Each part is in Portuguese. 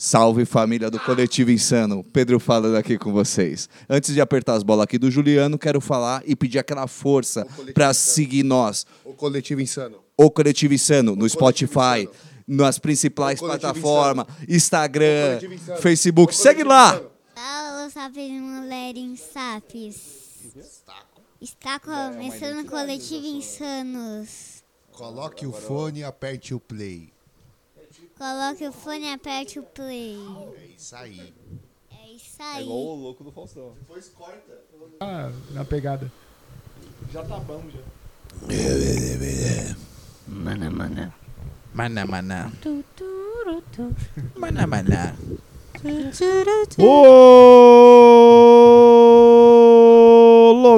Salve família do Coletivo Insano, Pedro falando aqui com vocês. Antes de apertar as bolas aqui do Juliano, quero falar e pedir aquela força para Insano. seguir nós, O coletivo insano. o Coletivo Insano, no Coletivo Spotify, Insano. nas principais O plataformas, O Instagram, coletivo insano. Facebook. O Segue lá! insano. Alô, sapos mulheres sapos. Está começando o Coletivo Insanos. Coloque o fone e aperte o play. Coloque o fone e aperte o play. É isso aí. É isso aí. louco do Faustão. Ah, na pegada. Já tá bom, já. Mana, mana. Mana, mana. Mana, mana. Ô,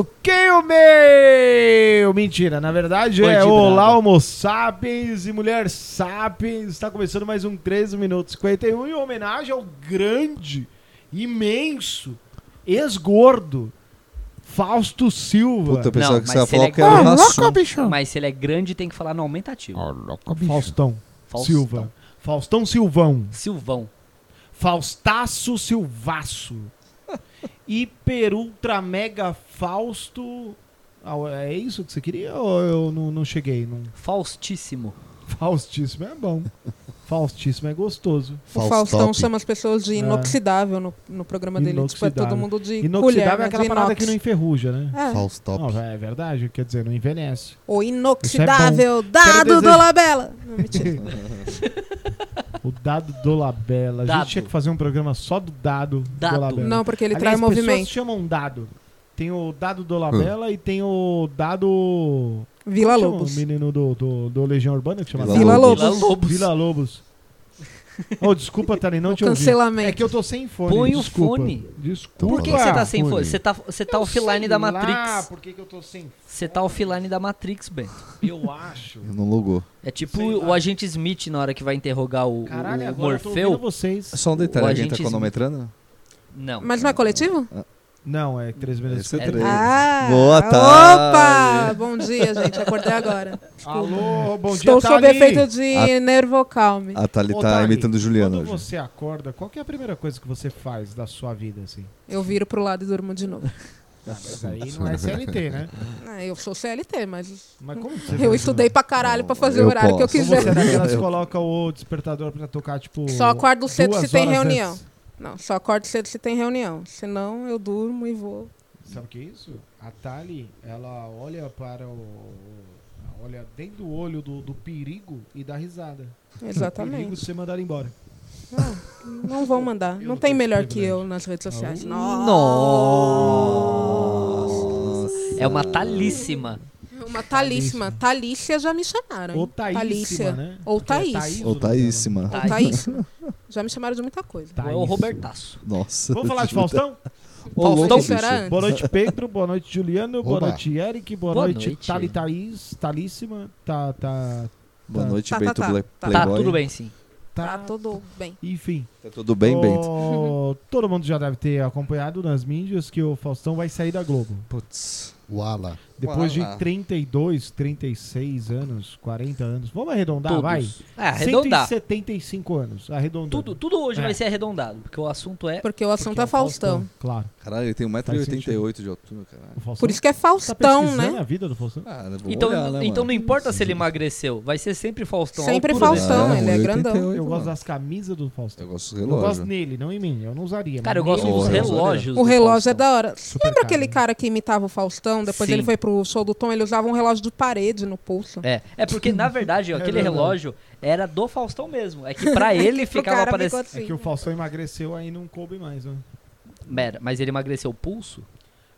louquinho meu! Mentira, na verdade é Bandido Olá, nada. Homo sapiens e Mulher sapiens. Está começando mais um 13 minutos 51 em homenagem ao grande, imenso, ex-gordo Fausto Silva. Puta, eu pensava Não, que mas você ia se falar ele é que era grande- raço. bicho! Mas se ele é grande, tem que falar no aumentativo. Faustão. Faustão. Silva. Faustão Silvão. Silvão. Faustaço Silvaço. Hiper Ultra Mega Fausto. Ah, é isso que você queria ou eu não, não cheguei? Não... Faustíssimo. Faustíssimo é bom. Faustíssimo é gostoso. O Faustão chama as pessoas de inoxidável no, no programa dele. Tipo, é Inoxidável. todo mundo de Inoxidável colher, é aquela de parada inox. que não enferruja, né? É. Faustop. Não, é verdade, quer dizer, não envelhece. O é inoxidável Quero dado do Labela. Não, mentira. O dado do Labela. A Dado. gente tinha que fazer um programa só do dado, Dado. do Labela. Não, porque ele Aliás, traz pessoas movimento. chamam dado. Tem o dado do Labela e tem o dado... Vila Lobos. O menino do, do, do Legião Urbana que chama Vila Vila Lobos. Lobos. Vila Lobos. Vila Lobos. Oh, desculpa, Tani, não O te ouvi. cancelamento. É que eu tô sem fone. Põe o desculpa. fone. Desculpa. Por que, que você tá sem fone. fone? Você tá, você tá Eu offline da Matrix. por que, que eu tô sem Você tá offline da Matrix, Bento. Eu acho. Não logou. É tipo Sei lá. o agente Smith na hora que vai interrogar o, Caralho, o agora eu tô ouvindo Morfeu. vocês. Só um O detalhe, alguém tá agente cronometrando? Não. Mas não é coletivo? Não, é 3 minutos. É É três. Ah! Boa Opa! tarde. Bom dia, gente. Acordei agora. Alô, bom dia, Estou sob efeito de A- nervocalme. A Tali Ô, tá imitando o Juliano Quando hoje. você acorda, qual que é a primeira coisa que você faz da sua vida, assim? Eu viro pro lado e durmo de novo. Ah, mas aí não é CLT, né? Ah, eu sou CLT, mas Mas como você eu estudei pra caralho pra fazer Eu o horário que eu posso. Como você quiser. é daquelas que coloca o despertador pra tocar, tipo... Só acordo cedo se tem reunião. antes? Não, só acordo cedo se tem reunião. Senão eu durmo e vou. Sabe o que é isso? A Tali, ela olha para o... Olha dentro do olho do, do perigo e dá risada. Perigo Exatamente. de ser mandado embora. Não vão mandar. Não não tem melhor que eu nas redes sociais. Nossa. É uma talíssima. Uma talíssima. Talícia já me chamaram. hein? Ou Thaísima, Talícia. né? Ou é Thaís. Thaís Ou o Thaísima. Ou Thaísima. Já me chamaram de muita coisa. Thaís. É o Robertaço. Nossa. Vamos falar de Faustão? Ô, Faustão. Boa noite, Pedro. Boa noite, Juliano. Boa Oba. noite, Eric. Boa, Boa noite, noite. Tali Thaís. Talíssima. Tá, tá, Boa noite, Tá, tá, Bento tá. Tá. Tá Playboy. tudo bem, sim. Tá tá. tudo bem. Enfim. Tá tudo bem, Bento? Ó, Todo mundo já deve ter acompanhado nas mídias que o Faustão vai sair da Globo. Putz. Wala. Depois de 32, 36 anos, 40 anos. Vamos arredondar, Todos. vai? É, arredondar. 175 anos. Arredondando. Tudo, tudo hoje É. vai ser arredondado, porque o assunto é. Porque o assunto Porque é Faustão. Claro. Caralho, ele tem Faz 1,88m de altura, caralho. Faustão Por isso que é tá Faustão, pesquisando né? a vida do Faustão. Ah, Então, olhar, né, então não importa se ele emagreceu, vai ser sempre Faustão. Sempre. Faustão, Ah, ele é 1,88, grandão. Eu gosto das camisas do Faustão. Eu gosto do Eu gosto nele, não em mim. Eu não usaria. Cara, eu gosto dos relógios. O relógio é Faustão. da hora. Lembra aquele né? cara que imitava o Faustão? Depois Sim. ele foi pro show do Tom, ele usava um relógio de parede no pulso. É, é porque na verdade, ó, É aquele relógio era do Faustão mesmo. É que pra ele Pro ficava parecendo. ficou É assim. que o Faustão emagreceu aí não coube mais, né? Pera, mas ele emagreceu o pulso?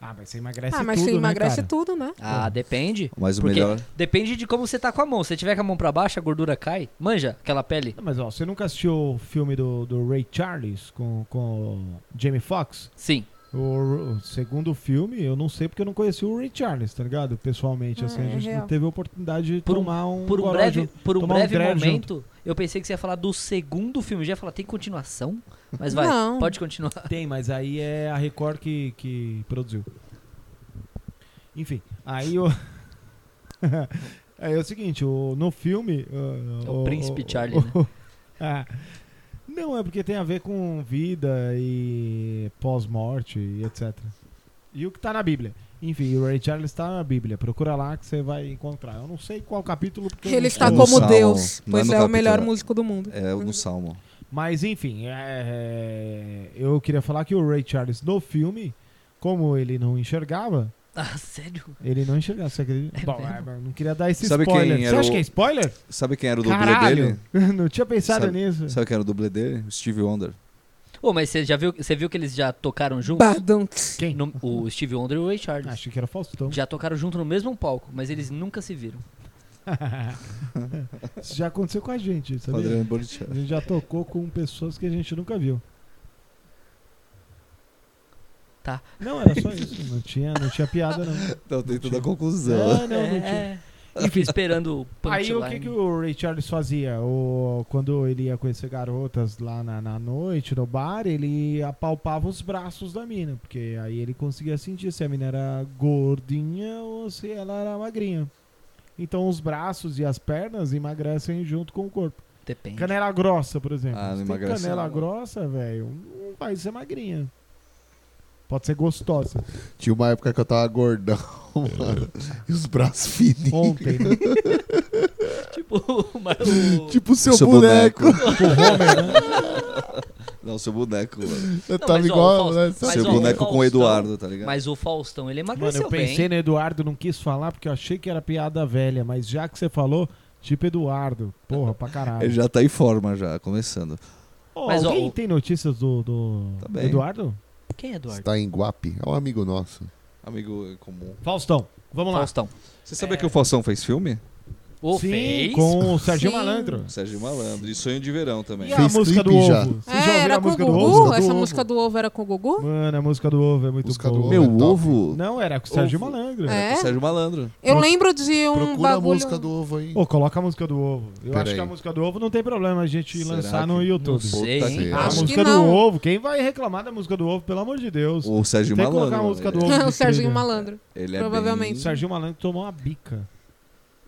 Ah, mas você emagrece Ah, mas tudo, você emagrece né, cara? tudo, né? Ah, depende. Mas o Porque melhor... depende de como você tá com a mão. Se você tiver com a mão pra baixo, a gordura cai. Manja aquela pele. Mas ó, você nunca assistiu o filme do, do Ray Charles com, com o Jamie Foxx? Sim. O, o segundo filme, eu não sei porque eu não conheci o Ray Charles, tá ligado? Pessoalmente, Ah, assim, a é gente não real. teve a oportunidade de Por um- tomar um Por um breve, junto. por um um breve dread momento, eu pensei que você ia falar do segundo filme. Eu já ia falar, tem continuação? Mas vai, Não. pode continuar. Tem, mas aí é a Record que, que produziu. Enfim, aí o. aí é o seguinte, o, no filme. É o Príncipe Charlie, né? Ah, Não, é porque tem a ver com vida e pós-morte e etc. E o que tá na Bíblia. Enfim, o Ray Charles tá na Bíblia. Procura lá que você vai encontrar. Eu não sei qual capítulo, porque Ele está como Salmo, Deus, é pois no é o melhor músico do mundo. É o no Salmo. Mas enfim, é, eu queria falar que o Ray Charles no filme, como ele não enxergava, Ah, sério? ele não enxergava, você acredita? É Bom, é, não queria dar esse Sabe quem spoiler. Você era acha o- que é spoiler? Sabe quem era o dublê Caralho! dele? não tinha pensado Sabe- nisso. Sabe quem era o dublê dele? O Steve Wonder. Ô, mas você já viu, você viu que eles já tocaram juntos? Badum. Quem? No- o Steve Wonder e o Ray Charles. Achei que era Faustão. Já tocaram junto no mesmo palco, mas eles nunca se viram. Isso já aconteceu com a gente, sabia? Adriano A gente já tocou com pessoas que a gente nunca viu. Tá. Não, era só isso. Não tinha, não tinha piada, não. Então tem toda a conclusão. É, não, não tinha. é, Enfim, esperando o Aí o punchline. que, que o Ray Charles fazia? O, quando ele ia conhecer garotas lá na, na noite, no bar, ele apalpava os braços da mina. Porque aí ele conseguia sentir se a mina era gordinha ou se ela era magrinha. Então os braços e as pernas emagrecem junto com o corpo. Depende. Canela grossa, por exemplo. Ah, não Se tem emagrece canela não. grossa, velho, não vai ser magrinha. Pode ser gostosa. Tinha uma época que eu tava gordão, mano. E os braços fininhos. Ontem, né? Tipo, mas o... Tipo o seu, Seu boneco. boneco. o Homer, né? Não, seu boneco, mano. Eu Não, tava mas, ó, igual, né? Seu ó, o boneco com o Faustão- Eduardo, tá ligado? Mas o Faustão, ele Mano, emagreceu eu pensei bem. no Eduardo, não quis falar porque eu achei que era piada velha, mas já que você falou, tipo Eduardo. Porra, pra caralho. Ele já tá em forma, já, começando. Ô, Mas, ó, alguém o- tem notícias do, do Tá bem. Quem é Eduardo? Está em Guape. É um amigo nosso. Amigo comum. Faustão, vamos lá. Faustão. Você sabia que o Faustão fez filme? O Sim, fez? com o Serginho Sim. Malandro. Sérgio Malandro. E Sonho de Verão também. E a Fez música do clipe ovo? já. Vocês já É, ouviram era a com o música do Gugu? ovo? Essa Do música ovo. do ovo era com o Gugu? Mano, a música do ovo é muito Música boa. Meu é top. ovo. Não, era com o Sérgio Ovo. Malandro. É? Sérgio Malandro. Eu lembro de um Procura a bagulho... música do ovo aí. Ô, coloca a música do ovo. Eu Pera acho que aí. a música do ovo não tem problema a gente Será lançar no que- YouTube. Não sei, Puta hein? que- A Acho música que do não. ovo, quem vai reclamar da música do ovo, pelo amor de Deus? O Sérgio Tem que Malandro. colocar a música do ovo. o Serginho trilha. Malandro. Ele é Provavelmente. O bem... Serginho Malandro tomou uma bica.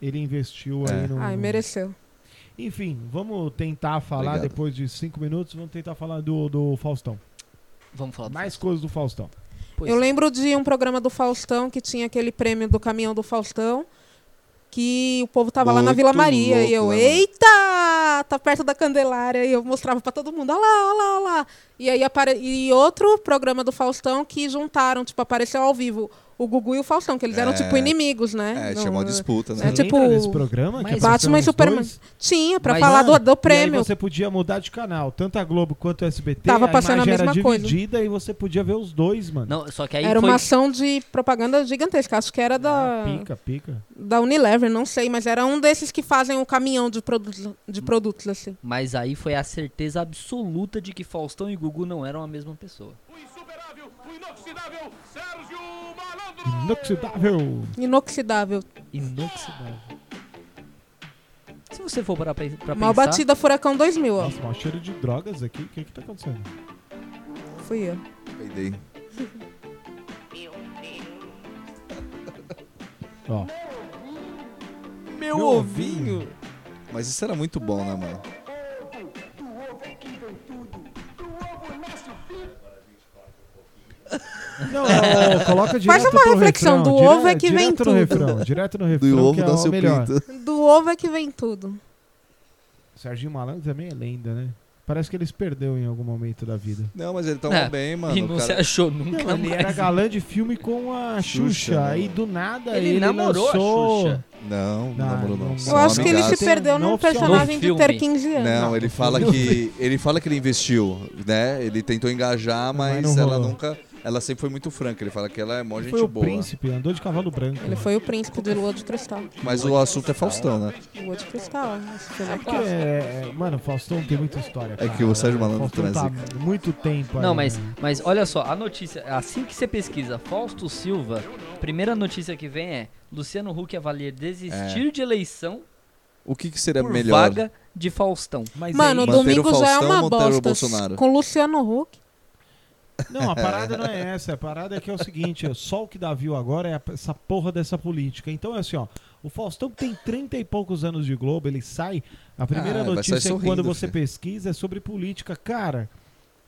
Ele investiu É. aí no. Ai, mereceu. Enfim, vamos tentar falar Obrigado. depois de cinco minutos. Vamos tentar falar do, do Faustão. Vamos falar do Mais coisas do Faustão. Pois Eu é. lembro de um programa do Faustão que tinha aquele prêmio do caminhão do Faustão. Que o povo tava lá na Muito Vila Maria. e eu, louco, né, eita! Tá perto da Candelária. E eu mostrava pra todo mundo, olha lá, olha lá, olha lá. E aí apare... e outro programa do Faustão que juntaram, tipo, apareceu ao vivo o Gugu e o Faustão, que eles eram É. tipo inimigos, né? É, Não- tinha uma disputa, Você né? É tipo- desse programa? Que Batman apareceram e Superman. dois? Tinha, pra Mas- falar do, do E aí prêmio. você podia mudar de canal. Tanto a Globo quanto a SBT. Tava a passando a imagem era mesma coisa. dividida e você podia ver os dois, mano. Não, só que aí Era foi... uma ação de propaganda gigantesca. Acho que era Ah, da, pica, pica. da Unilever, não sei, mas era um desses que fazem o caminhão de produtos, de produtos assim. Mas aí foi a certeza absoluta de que Faustão e Gugu não eram a mesma pessoa. Inoxidável. Inoxidável. Inoxidável. Se você for parar pra, pra Mal pensar... batida Furacão 2000, ó. Nossa, maior cheiro de drogas aqui. O que que tá acontecendo? Fui eu. Peidei. Ó. Meu Meu ovinho! Mas isso era muito bom, né, mano? Não, ó, coloca direto Faz uma pro reflexão, refrão, do dire- ovo é que vem tudo. refrão, direto no refrão, Do ovo é dá o seu melhor. pinto. Do ovo é que vem tudo. Serginho Malandro também é lenda, né? Parece que eles perdeu em algum momento da vida. Não, mas ele tava É, bem, mano. e não cara- se achou nunca, Não, ele era galã de filme com a Xuxa, Xuxa, aí né? do nada Ele ele, namorou a lançou... Xuxa. Não, não Não, namorou não. Eu acho que ele se perdeu num personagem de ter filme. 15 anos. Não, ele fala que ele fala que ele investiu, né? Ele tentou engajar, Mas mas ela nunca, ela sempre foi muito franca. Ele fala que ela é mó Ele gente foi o boa. príncipe, andou de cavalo branco. Ele foi o príncipe de Lua de Cristal. Mas o assunto é Faustão, né? Lua de Cristal. Esse filme é Porque, é, mano, o Faustão tem muita história. É cara. que o Sérgio Malandro Faustão tá transa. há muito tempo Não, aí, mas, né? mas olha só, a notícia, assim que você pesquisa Fausto Silva, primeira notícia que vem é Luciano Huck avalia desistir de eleição O que, que seria por É melhor? vaga de Faustão. Mas Mano, o aí- Manter o domingo já é Faustão uma o bosta. Com Luciano Huck. Não, a parada não é essa. A parada é que é o seguinte: só o que dá view agora é essa porra dessa política. Então é assim, ó. O Faustão que tem 30 e poucos anos de Globo, ele sai A primeira Ah, notícia é quando sorrindo, você filho. pesquisa é sobre política. Cara,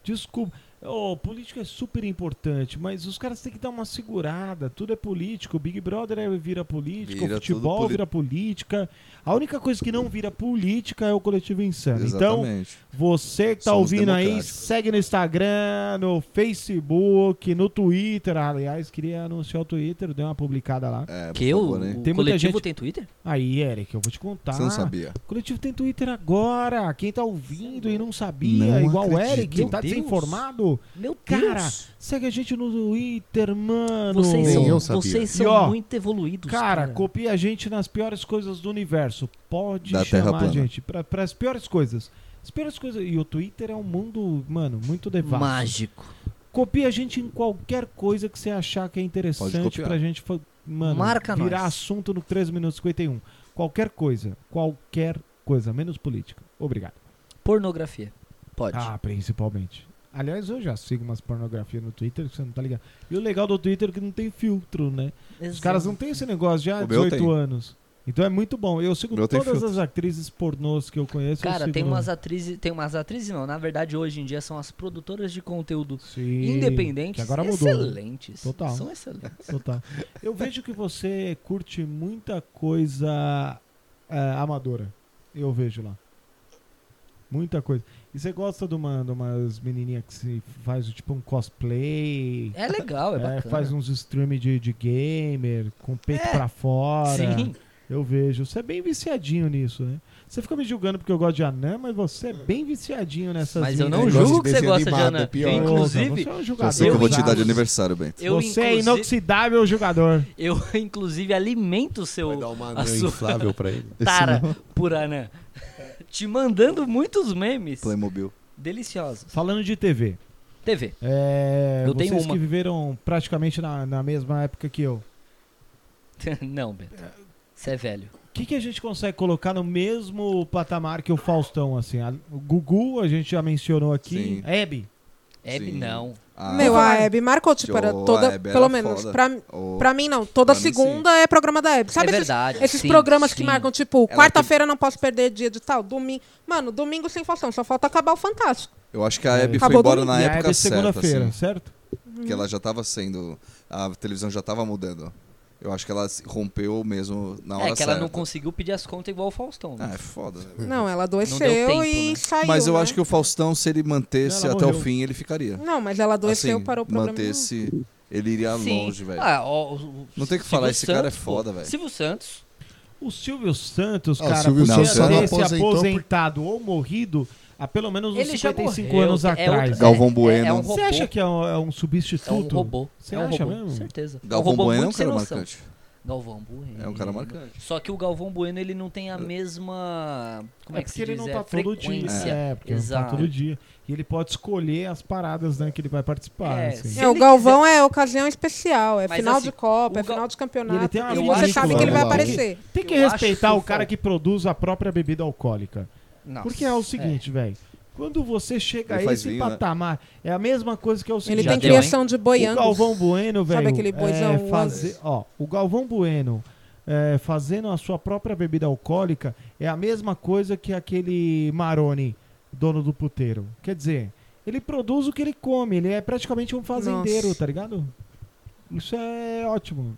desculpa. Oh, política é super importante, mas os caras têm que dar uma segurada. Tudo é político. O Big Brother é, vira política, Vira o futebol poli- vira política. A única coisa que não vira política é o coletivo insano. Então, Exatamente. você que tá Somos ouvindo aí, segue no Instagram, no Facebook, no Twitter. Aliás, queria anunciar o Twitter, dei uma publicada lá. É, Que o, favor, né? o Tem muita coletivo gente- tem Twitter? Aí, Eric, eu vou te contar. Você não sabia. O coletivo tem Twitter agora. Quem tá ouvindo e não sabia, Não igual o. Eric, tá Deus. desinformado. Meu Deus! Cara, segue a gente no Twitter, mano. vocês Nem são, eu sabia. vocês E, são ó, muito evoluídos. Cara, copia a gente nas piores coisas do universo. Pode Da chamar a gente pra, pras piores coisas. As piores coisas. E o Twitter é um mundo, mano, muito devasso. Mágico. Copia a gente em qualquer coisa que você achar que é interessante pra gente, mano, Marca virar nós. assunto no 3 minutos e 51. Qualquer coisa. Qualquer coisa, menos política. Obrigado. Pornografia. Pode. Ah, principalmente. Aliás, eu já sigo umas pornografias no Twitter que você não tá ligado. E o legal do Twitter é que não tem filtro, né? Os Exato. caras não têm esse negócio já há O meu 18 tem. anos. Então é muito bom. Eu sigo todas filtro. as atrizes pornôs que eu conheço. eu Cara, sigo tem umas atrizes, tem umas atrizes não, na verdade hoje em dia são as produtoras de conteúdo Sim, independentes Que agora mudou. né? excelentes. Total. São excelentes. Total. Eu vejo que você curte muita coisa é, amadora. Eu vejo lá. Muita coisa. E você gosta de, uma, de umas menininhas que se faz tipo um cosplay, É legal, é, é, bacana. faz uns stream de, de gamer, com peito É, pra fora. Sim. Eu vejo. Você é bem viciadinho nisso, né? Você fica me julgando porque eu gosto de anã, mas você é bem viciadinho nessas Mas eu não julgo de que você gosta de Anã. é pior. Eu, inclusive, Você é um jogador. sei que eu vou te dar de aniversário, Bento. eu, você é inoxidável jogador. eu inclusive alimento o seu Vai dar uma a anã sua- inflável pra ele. tara por Anã. Te mandando muitos memes Playmobil. deliciosos. Falando de TV. TV. É, Eu tenho vocês uma. que viveram praticamente na, na mesma época que eu. não, Beto. Você é velho. O que, que a gente consegue colocar no mesmo patamar que o Faustão, assim? A- o Gugu, a gente já mencionou aqui. Sim. Hebe. Hebe, Sim. não. Ah, Meu, a. Hebe marcou, tipo, era toda. Hebe pelo era menos, foda. pra, o- pra mim não. Toda Pra mim, segunda é programa da Hebe. Sabe é esses, verdade. esses sim, programas que sim. marcam, tipo, Ela quarta-feira não posso perder dia de tal, domingo. Mano, domingo sem Faustão, só falta acabar o Fantástico. Eu acho que a Hebe foi Acabou embora domingo. na e a época Hebe certa, segunda-feira, assim, certo? que ela já tava sendo... A televisão já tava mudando. Eu acho que ela se rompeu mesmo na hora É que ela certa. não conseguiu pedir as contas igual o Faustão. Ah, Né? é foda. né? Não, ela adoeceu deu tempo, e né? saiu. Mas eu né? acho que o Faustão, se ele mantesse até o morreu. fim, ele ficaria. Não, mas ela adoeceu assim, para o programa. mantesse, ele iria Sim. longe, velho. Ah, o- o Não tem o que Silvio falar, esse cara é Santos, foda, velho. Silvio Santos. O Silvio Santos, Ah, o cara, Silvio podia Santos ter não se aposentado ou morrido há pelo menos uns Ele já 55 morreu, anos é atrás. Galvão é- Bueno. É, um Você acha que é um, é um substituto? É um robô. Você é um acha robô, mesmo? certeza. é um Galvão robô Bueno é um muito sem cara noção. marcante. Galvão Bueno. É um cara marcante. Só que o Galvão Bueno, ele não tem a mesma... Como é, que porque se ele diz? não É tá todo dia. frequência. É, porque ele não tá Exato. todo dia. E ele pode escolher as paradas né, que ele vai participar. É, assim. É, o Galvão é ocasião especial, é Mas final assim, de Copa, é Gal- final de E campeonato. ele tem uma e você sabe que ele vai aparecer. Tem que Eu respeitar acho o cara que produz a própria bebida alcoólica. Nossa, Porque é o seguinte, velho. Quando você chega Ele a esse vinho, né? patamar, é a mesma coisa que é o seguinte. Ele tem criação de boi O. Galvão Bueno, velho. Sabe aquele boizão, é, o fazer, ó, o Galvão Bueno é, fazendo a sua própria bebida alcoólica é a mesma coisa que aquele Maroni, dono do puteiro. Quer dizer, ele produz o que ele come, ele é praticamente um fazendeiro, Nossa. tá ligado? Isso é ótimo.